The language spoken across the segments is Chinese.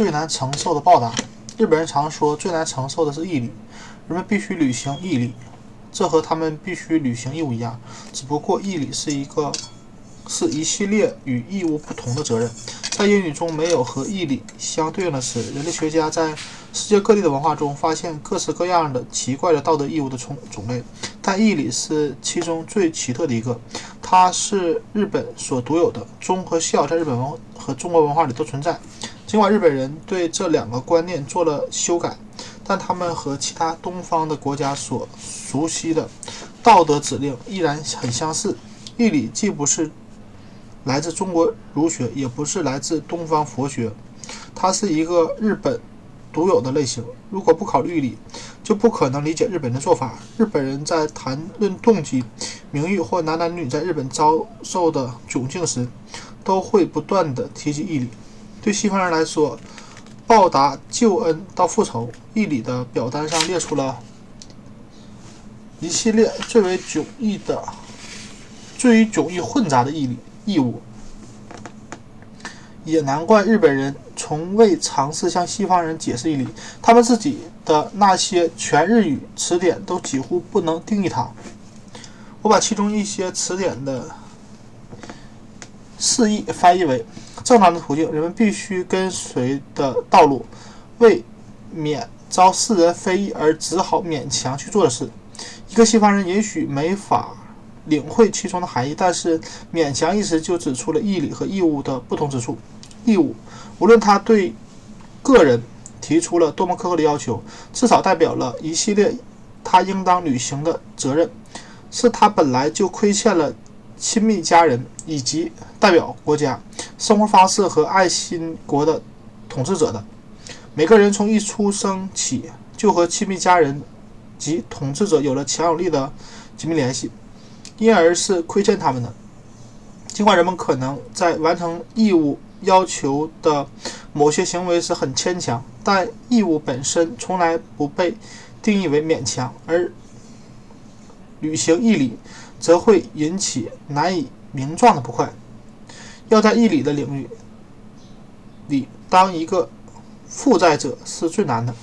最难承受的报答。日本人常说，最难承受的是义理，人们必须履行义理，这和他们必须履行义务一样。只不过，义理是一个是一系列与义务不同的责任。在英语中，没有和义理相对应的词。人类学家在世界各地的文化中发现各式各样的奇怪的道德义务的种种类，但义理是其中最奇特的一个。它是日本所独有的。忠和孝在日本文和中国文化里都存在。尽管日本人对这两个观念做了修改，但他们和其他东方的国家所熟悉的道德指令依然很相似。义理既不是来自中国儒学，也不是来自东方佛学，它是一个日本独有的类型。如果不考虑义理，就不可能理解日本的做法。日本人在谈论动机、名誉或男男女女在日本遭受的窘境时，都会不断地提及义理。对西方人来说，报答救恩到复仇，义理的表单上列出了一系列最为迥异的、最为迥异混杂的义理义务。也难怪日本人从未尝试向西方人解释义理，他们自己的那些全日语词典都几乎不能定义它。我把其中一些词典的释义翻译为。正常的途径，人们必须跟随的道路，为免遭世人非议而只好勉强去做的事。一个西方人也许没法领会其中的含义，但是勉强一词就指出了义理和义务的不同之处。义务，无论他对个人提出了多么苛刻的要求，至少代表了一系列他应当履行的责任，是他本来就亏欠了。亲密家人以及代表国家生活方式和爱心国的统治者的每个人从一出生起就和亲密家人及统治者有了强有力的紧密联系，因而是亏欠他们的。尽管人们可能在完成义务要求的某些行为时很牵强，但义务本身从来不被定义为勉强，而履行义理。则会引起难以名状的不快。要在义理的领域里当一个负债者是最难的。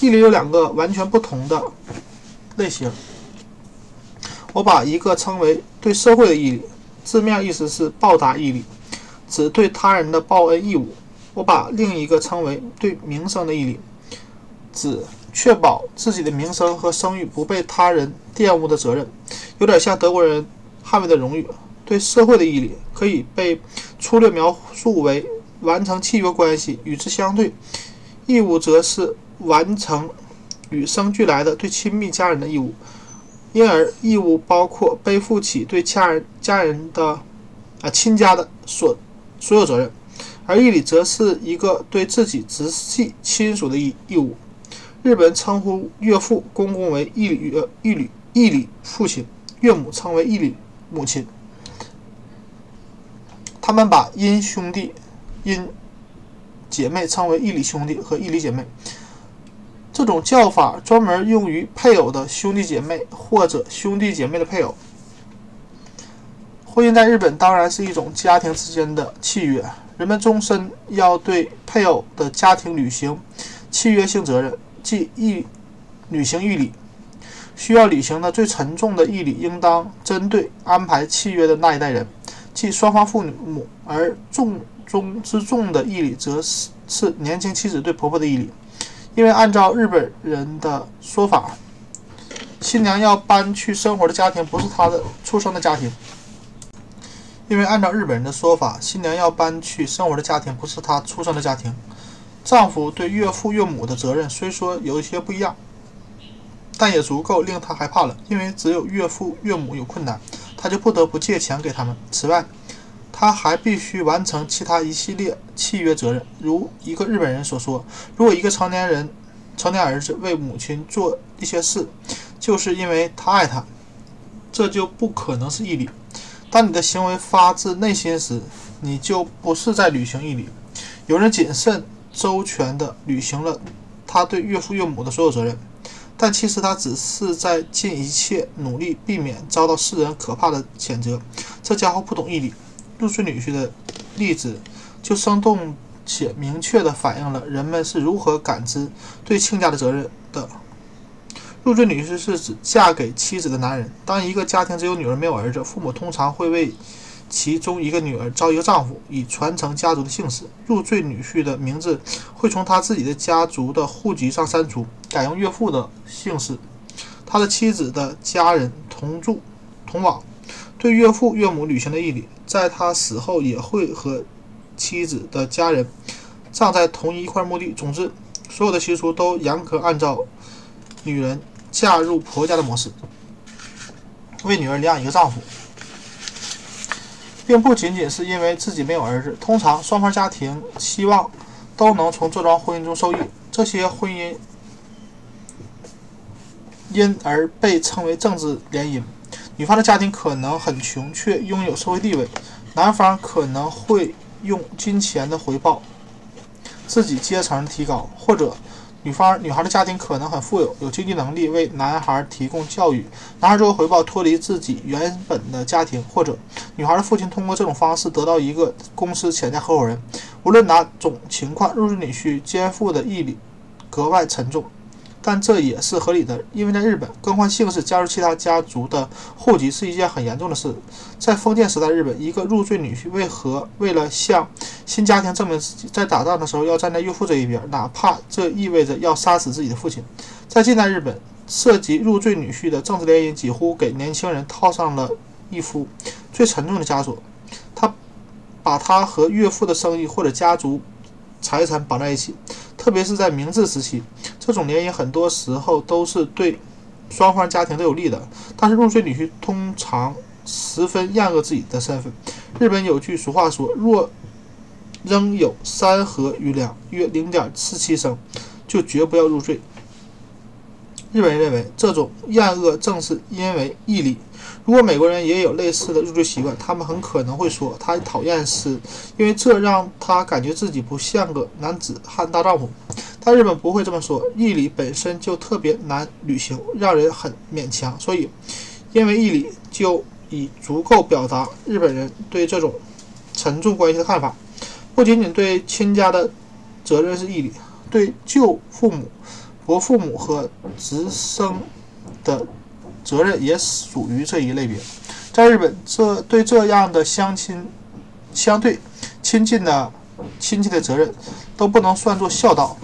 义理有两个完全不同的类型。我把一个称为对社会的义理，字面意思是报答义理，指对他人的报恩义务；我把另一个称为对名声的义理，指确保自己的名声和声誉不被他人玷污的责任。有点像德国人捍卫的荣誉。对社会的义理可以被粗略描述为完成契约关系；与之相对，义务则是完成与生俱来的对亲密家人的义务。因而，义务包括背负起对家人家人的啊亲家的所所有责任，而义理则是一个对自己直系亲属的义义务。日本称呼岳父、公公为义理岳义理义理父亲。岳母称为义理母亲，他们把姻兄弟、姻姐妹称为义理兄弟和义理姐妹。这种叫法专门用于配偶的兄弟姐妹或者兄弟姐妹的配偶。婚姻在日本当然是一种家庭之间的契约，人们终身要对配偶的家庭履行契约性责任，即义履行义理。需要履行的最沉重的义理，应当针对安排契约的那一代人，即双方父母；而重中之重的义理，则是是年轻妻子对婆婆的义理。因为按照日本人的说法，新娘要搬去生活的家庭不是她的出生的家庭。因为按照日本人的说法，新娘要搬去生活的家庭不是她出生的家庭。丈夫对岳父岳母的责任虽说有一些不一样。但也足够令他害怕了，因为只有岳父岳母有困难，他就不得不借钱给他们。此外，他还必须完成其他一系列契约责任。如一个日本人所说：“如果一个成年人、成年儿子为母亲做一些事，就是因为他爱她，这就不可能是义理。当你的行为发自内心时，你就不是在履行义理。”有人谨慎周全地履行了他对岳父岳母的所有责任。但其实他只是在尽一切努力避免遭到世人可怕的谴责。这家伙不懂义理。入赘女婿的例子就生动且明确地反映了人们是如何感知对亲家的责任的。入赘女婿是指嫁给妻子的男人。当一个家庭只有女儿没有儿子，父母通常会为其中一个女儿招一个丈夫，以传承家族的姓氏。入赘女婿的名字会从他自己的家族的户籍上删除，改用岳父的姓氏。他的妻子的家人同住同往，对岳父岳母履行的义礼，在他死后也会和妻子的家人葬在同一块墓地。总之，所有的习俗都严格按照女人。嫁入婆家的模式，为女儿领养一个丈夫，并不仅仅是因为自己没有儿子。通常，双方家庭希望都能从这桩婚姻中受益，这些婚姻因而被称为政治联姻。女方的家庭可能很穷，却拥有社会地位；男方可能会用金钱的回报自己阶层提高，或者。女方女孩的家庭可能很富有，有经济能力为男孩提供教育。男孩作为回报脱离自己原本的家庭，或者女孩的父亲通过这种方式得到一个公司潜在合伙人。无论哪种情况，入赘女婿肩负的义理格外沉重。但这也是合理的，因为在日本，更换姓氏、加入其他家族的户籍是一件很严重的事。在封建时代，日本一个入赘女婿为何为了向新家庭证明自己，在打仗的时候要站在岳父这一边，哪怕这意味着要杀死自己的父亲？在近代日本，涉及入赘女婿的政治联姻几乎给年轻人套上了一副最沉重的枷锁，他把他和岳父的生意或者家族财产绑在一起。特别是在明治时期，这种联姻很多时候都是对双方家庭都有利的。但是入赘女婿通常十分厌恶自己的身份。日本有句俗话说：“若仍有三合余粮，约零点四七升，就绝不要入赘。”日本人认为，这种厌恶正是因为义理。如果美国人也有类似的入赘习惯，他们很可能会说，他讨厌是因为这让他感觉自己不像个男子汉大丈夫。但日本不会这么说，义理本身就特别难履行，让人很勉强。所以，因为义理就已足够表达日本人对这种沉重关系的看法。不仅仅对亲家的责任是义理，对舅父母、伯父母和侄生的。责任也属于这一类别。在日本，这对这样的相亲相对亲近的亲戚的责任都不能算作孝道。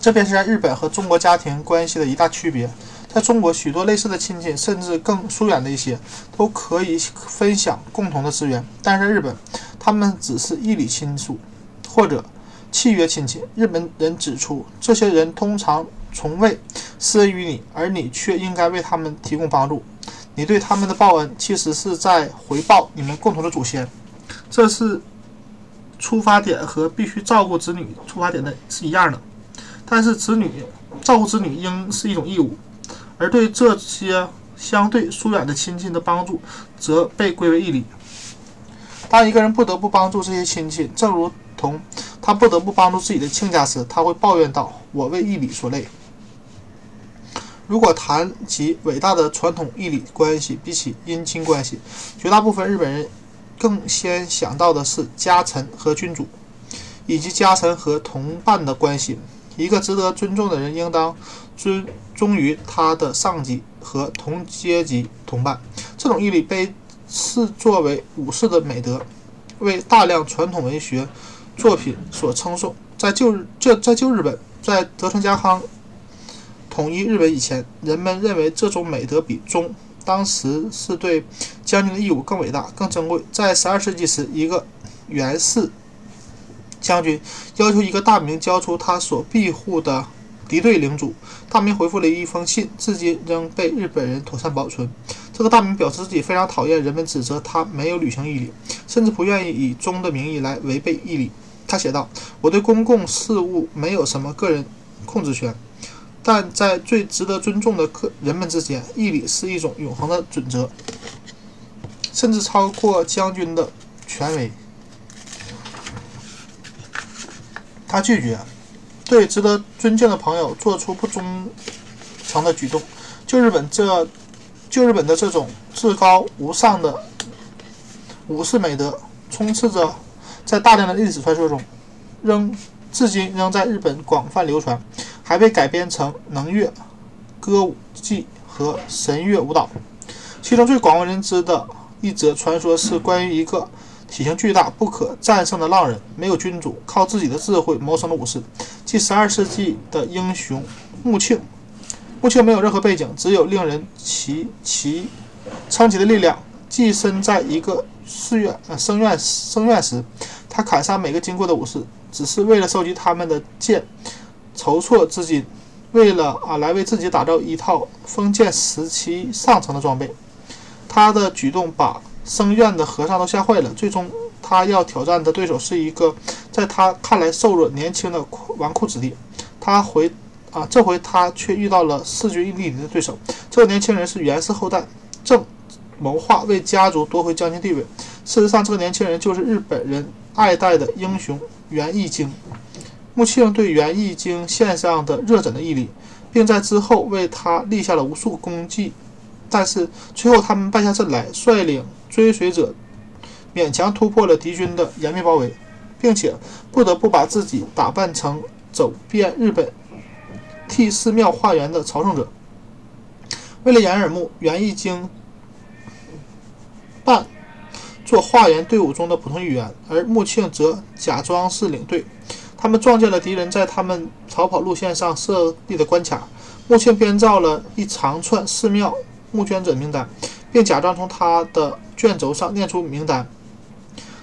这便是在日本和中国家庭关系的一大区别。在中国，许多类似的亲戚，甚至更疏远的一些，都可以分享共同的资源。但是在日本，他们只是义理亲属或者契约亲戚。日本人指出，这些人通常。从未施恩于你，而你却应该为他们提供帮助。你对他们的报恩，其实是在回报你们共同的祖先。这是出发点和必须照顾子女出发点的是一样的。但是子女照顾子女应是一种义务，而对这些相对疏远的亲戚的帮助，则被归为义理。当一个人不得不帮助这些亲戚，正如同他不得不帮助自己的亲家时，他会抱怨道：“我为义理所累。”如果谈及伟大的传统义理关系，比起姻亲关系，绝大部分日本人更先想到的是家臣和君主，以及家臣和同伴的关系。一个值得尊重的人，应当尊忠于他的上级和同阶级同伴。这种义理被视作为武士的美德，为大量传统文学作品所称颂。在旧日，这在旧日本，在德川家康。统一日本以前，人们认为这种美德比忠，当时是对将军的义务更伟大、更珍贵。在十二世纪时，一个元氏将军要求一个大名交出他所庇护的敌对领主，大名回复了一封信，至今仍被日本人妥善保存。这个大名表示自己非常讨厌人们指责他没有履行义理，甚至不愿意以忠的名义来违背义理。他写道：“我对公共事务没有什么个人控制权。”但在最值得尊重的客人们之间，义理是一种永恒的准则，甚至超过将军的权威。他拒绝对值得尊敬的朋友做出不忠诚的举动。就日本这，就日本的这种至高无上的武士美德，充斥着在大量的历史传说中。仍至今仍在日本广泛流传，还被改编成能乐、歌舞伎和神乐舞蹈。其中最广为人知的一则传说是关于一个体型巨大、不可战胜的浪人，没有君主，靠自己的智慧谋生的武士，即12世纪的英雄穆庆。穆庆没有任何背景，只有令人奇奇称奇的力量。寄身在一个寺院、呃僧院、僧院时，他砍杀每个经过的武士，只是为了收集他们的剑，筹措资金，为了啊来为自己打造一套封建时期上层的装备。他的举动把僧院的和尚都吓坏了。最终，他要挑战的对手是一个在他看来瘦弱年轻的纨绔子弟。他回啊，这回他却遇到了势均力敌的对手。这个年轻人是源氏后代，正。谋划为家族夺回将军地位。事实上，这个年轻人就是日本人爱戴的英雄源义经。穆庆对源义经献上的热忱的毅力，并在之后为他立下了无数功绩。但是最后，他们败下阵来，率领追随者勉强突破了敌军的严密包围，并且不得不把自己打扮成走遍日本、替寺庙化缘的朝圣者。为了掩耳目，源义经。扮做化缘队伍中的普通一员，而穆庆则假装是领队。他们撞见了敌人在他们逃跑路线上设立的关卡。穆庆编造了一长串寺庙募捐者名单，并假装从他的卷轴上念出名单。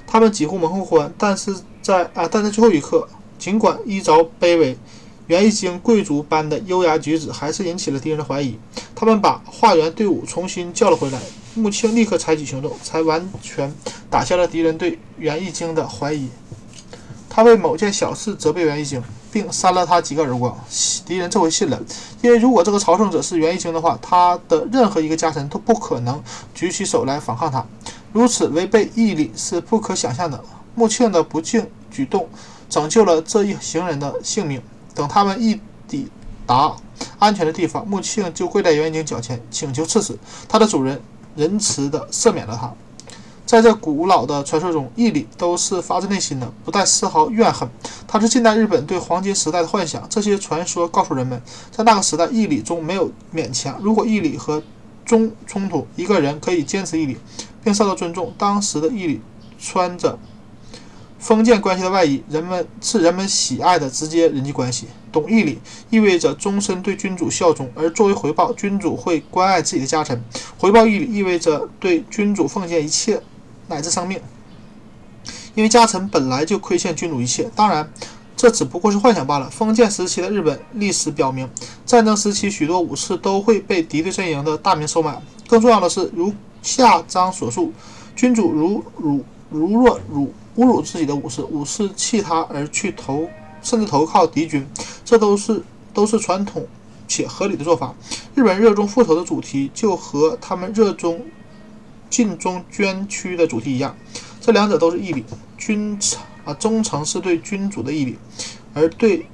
他们几乎蒙混过关，但是在啊，但在最后一刻，尽管衣着卑微，袁一经贵族般的优雅举止还是引起了敌人的怀疑。他们把化缘队伍重新叫了回来。穆庆立刻采取行动，才完全打消了敌人对袁一经的怀疑。他为某件小事责备袁义经，并扇了他几个耳光。敌人这回信了，因为如果这个朝圣者是袁义经的话，他的任何一个家臣都不可能举起手来反抗他。如此违背义理是不可想象的。穆庆的不敬举动拯救了这一行人的性命。等他们一抵达安全的地方，穆庆就跪在袁义经脚前，请求赐死他的主人。仁慈地赦免了他。在这古老的传说中，义理都是发自内心的，不带丝毫怨恨。它是近代日本对黄金时代的幻想。这些传说告诉人们，在那个时代，义理中没有勉强。如果义理和忠冲突，一个人可以坚持义理，并受到尊重。当时的义理穿着。封建关系的外衣，人们是人们喜爱的直接人际关系。懂义理意味着终身对君主效忠，而作为回报，君主会关爱自己的家臣。回报义理意味着对君主奉献一切乃至生命，因为家臣本来就亏欠君主一切。当然，这只不过是幻想罢了。封建时期的日本历史表明，战争时期许多武士都会被敌对阵营的大名收买。更重要的是，如下章所述，君主如辱如若辱。侮辱自己的武士，武士弃他而去投，甚至投靠敌军，这都是都是传统且合理的做法。日本热衷复仇的主题，就和他们热衷晋中捐躯的主题一样，这两者都是义理。君臣啊，忠诚是对君主的义理，而对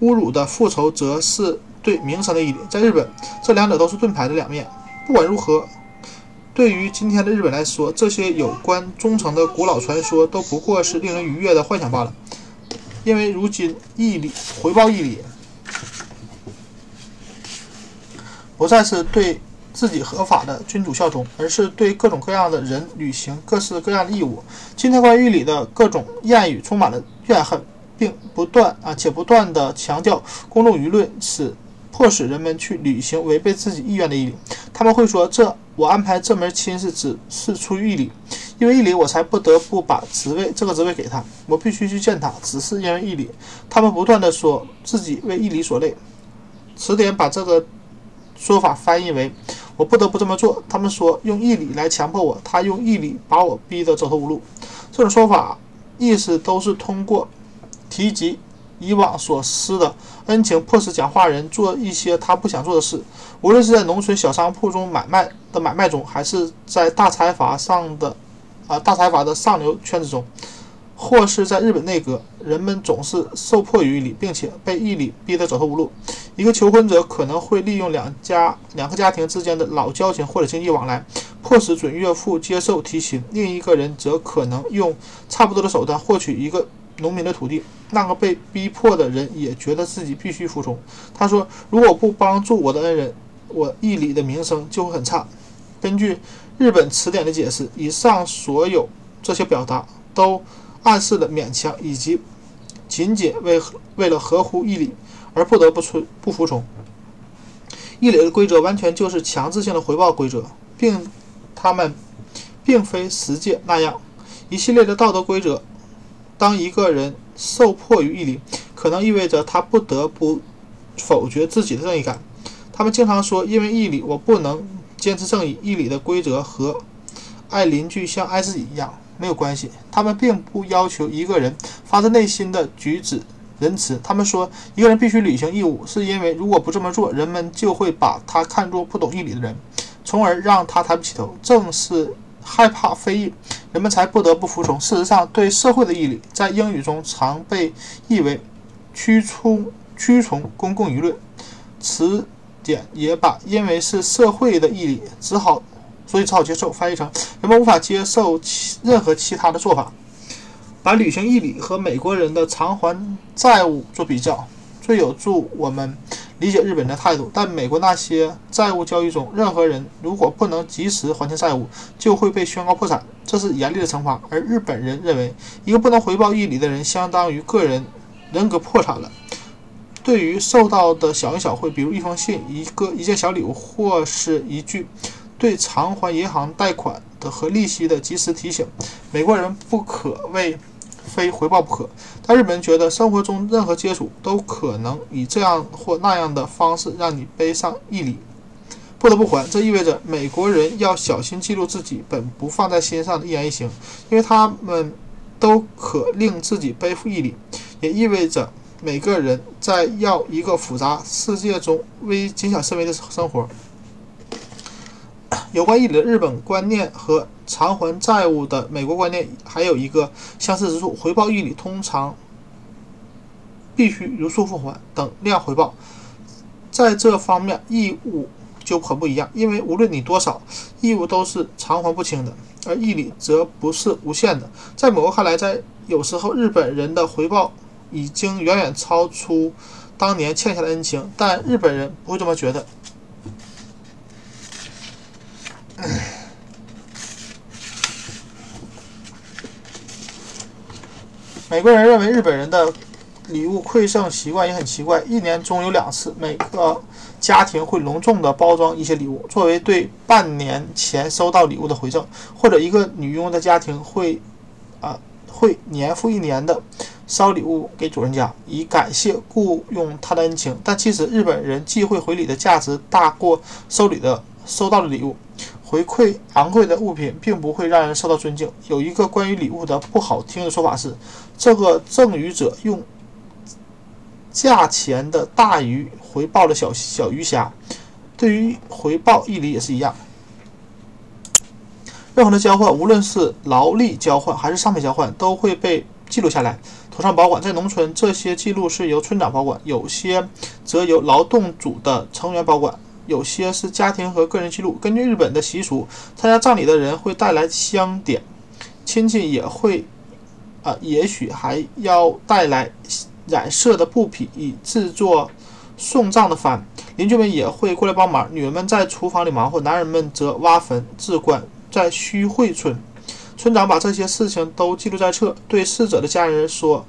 侮辱的复仇，则是对名声的义理。在日本，这两者都是盾牌的两面。不管如何。对于今天的日本来说，这些有关忠诚的古老传说都不过是令人愉悦的幻想罢了。因为如今义理回报义理，不再是对自己合法的君主效忠，而是对各种各样的人履行各式各样的义务。今天关于义理的各种谚语充满了怨恨，并不断啊且不断的强调公众舆论使迫使人们去履行违背自己意愿的义理。他们会说这。我安排这门亲事只是出于义理，因为义理我才不得不把职位这个职位给他。我必须去见他，只是因为义理。他们不断地说自己为义理所累。词典把这个说法翻译为“我不得不这么做”。他们说用义理来强迫我，他用义理把我逼得走投无路。这种说法意思都是通过提及。以往所施的恩情，迫使讲话人做一些他不想做的事。无论是在农村小商铺中买卖的买卖中，还是在大财阀上的啊大财阀的上流圈子中，或是在日本内阁，人们总是受迫于义理，并且被义理逼得走投无路。一个求婚者可能会利用两家两个家庭之间的老交情或者经济往来，迫使准岳父接受提亲；另一个人则可能用差不多的手段获取一个。农民的土地。那个被逼迫的人也觉得自己必须服从。他说：“如果不帮助我的恩人，我义理的名声就会很差。”根据日本词典的解释，以上所有这些表达都暗示的勉强以及仅仅为为了合乎义理而不得不出不服从。义理的规则完全就是强制性的回报规则，并他们并非实践那样一系列的道德规则。当一个人受迫于义理，可能意味着他不得不否决自己的正义感。他们经常说：“因为义理，我不能坚持正义。”义理的规则和爱邻居像爱自己一样没有关系。他们并不要求一个人发自内心的举止仁慈。他们说，一个人必须履行义务，是因为如果不这么做，人们就会把他看作不懂义理的人，从而让他抬不起头。正是。害怕非议，人们才不得不服从。事实上，对社会的义理，在英语中常被译为“屈从”“屈从公共舆论”。词典也把“因为是社会的义理，只好所以只好接受”翻译成“人们无法接受其任何其他的做法”。把履行义理和美国人的偿还债务做比较，最有助我们。理解日本人的态度，但美国那些债务交易中，任何人如果不能及时还清债务，就会被宣告破产，这是严厉的惩罚。而日本人认为，一个不能回报义理的人，相当于个人人格破产了。对于受到的小恩小惠，比如一封信、一个一件小礼物，或是一句对偿还银行贷款的和利息的及时提醒，美国人不可谓。非回报不可，但日本人觉得生活中任何接触都可能以这样或那样的方式让你背上义理，不得不还。这意味着美国人要小心记录自己本不放在心上的一言一行，因为他们都可令自己背负义理。也意味着每个人在要一个复杂世界中微谨小慎微的生活。有关义理的日本观念和偿还债务的美国观念还有一个相似之处：回报义理通常必须如数奉还，等量回报。在这方面，义务就很不一样，因为无论你多少义务都是偿还不清的，而义理则不是无限的。在某个看来，在有时候日本人的回报已经远远超出当年欠下的恩情，但日本人不会这么觉得。美国人认为日本人的礼物馈赠习惯也很奇怪，一年中有两次，每个家庭会隆重的包装一些礼物，作为对半年前收到礼物的回赠，或者一个女佣的家庭会，啊，会年复一年的烧礼物给主人家，以感谢雇佣他的恩情。但其实日本人忌讳回礼的价值大过收礼的收到的礼物。回馈昂贵的物品并不会让人受到尊敬。有一个关于礼物的不好听的说法是，这个赠予者用价钱的大鱼回报了小小鱼虾。对于回报义理也是一样。任何的交换，无论是劳力交换还是商品交换，都会被记录下来，妥善保管。在农村，这些记录是由村长保管，有些则由劳动组的成员保管。有些是家庭和个人记录。根据日本的习俗，参加葬礼的人会带来香点，亲戚也会，啊，也许还要带来染色的布匹以制作送葬的幡。邻居们也会过来帮忙。女人们在厨房里忙活，男人们则挖坟置棺。在须汇村，村长把这些事情都记录在册，对逝者的家人说。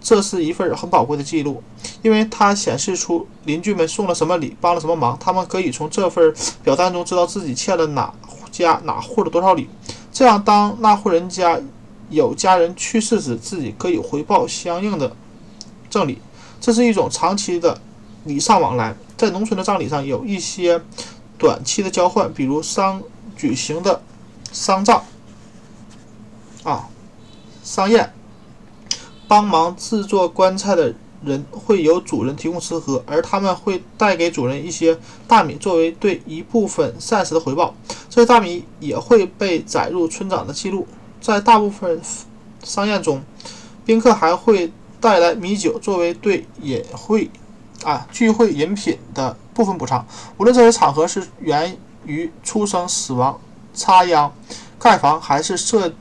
这是一份很宝贵的记录，因为它显示出邻居们送了什么礼，帮了什么忙。他们可以从这份表单中知道自己欠了哪家哪户的多少礼。这样，当那户人家有家人去世时，自己可以回报相应的赠礼。这是一种长期的礼尚往来。在农村的葬礼上，有一些短期的交换，比如商举行的丧葬啊，丧宴。帮忙制作棺材的人会由主人提供吃喝，而他们会带给主人一些大米作为对一部分膳食的回报。这些大米也会被载入村长的记录。在大部分商宴中，宾客还会带来米酒作为对饮会啊聚会饮品的部分补偿。无论这些场合是源于出生、死亡、插秧、盖房，还是设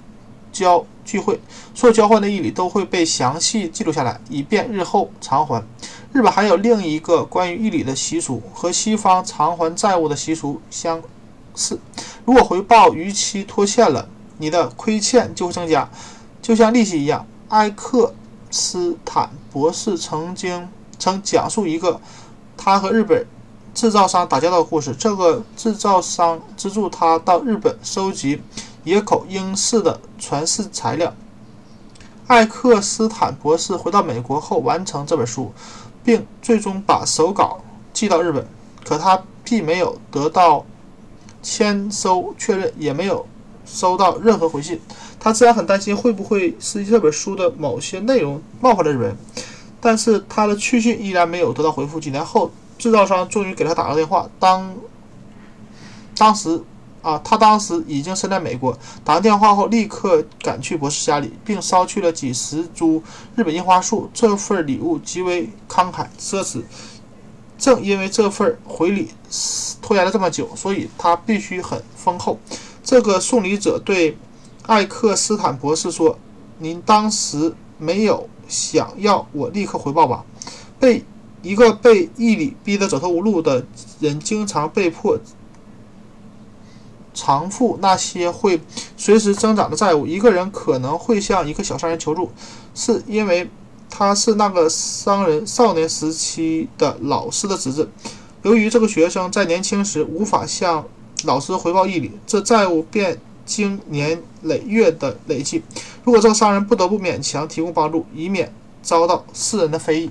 交聚会，所有交换的义理都会被详细记录下来，以便日后偿还。日本还有另一个关于义理的习俗，和西方偿还债务的习俗相似。如果回报逾期拖欠了，你的亏欠就会增加，就像利息一样。埃克斯坦博士曾经曾讲述一个他和日本制造商打交道的故事。这个制造商资助他到日本收集野口英世的传世材料。艾克斯坦博士回到美国后完成这本书。并最终把手稿寄到日本，可他既没有得到签收确认，也没有收到任何回信。他自然很担心会不会是这本书的某些内容冒犯了日本人，但是他的去信依然没有得到回复。几年后，制造商终于给他打了电话，当当时。啊，他当时已经身在美国，打完电话后立刻赶去博士家里，并捎去了几十株日本樱花树。这份礼物极为慷慨奢侈，正因为这份回礼拖延了这么久，所以他必须很丰厚。这个送礼者对艾克斯坦博士说：“您当时没有想要我立刻回报吧？”被一个被义理逼得走投无路的人，经常被迫。偿付那些会随时增长的债务。一个人可能会向一个小商人求助，是因为他是那个商人少年时期的老师的侄子。由于这个学生在年轻时无法向老师回报义理，这债务便经年累月的累积。如果这个商人不得不勉强提供帮助，以免遭到世人的非议。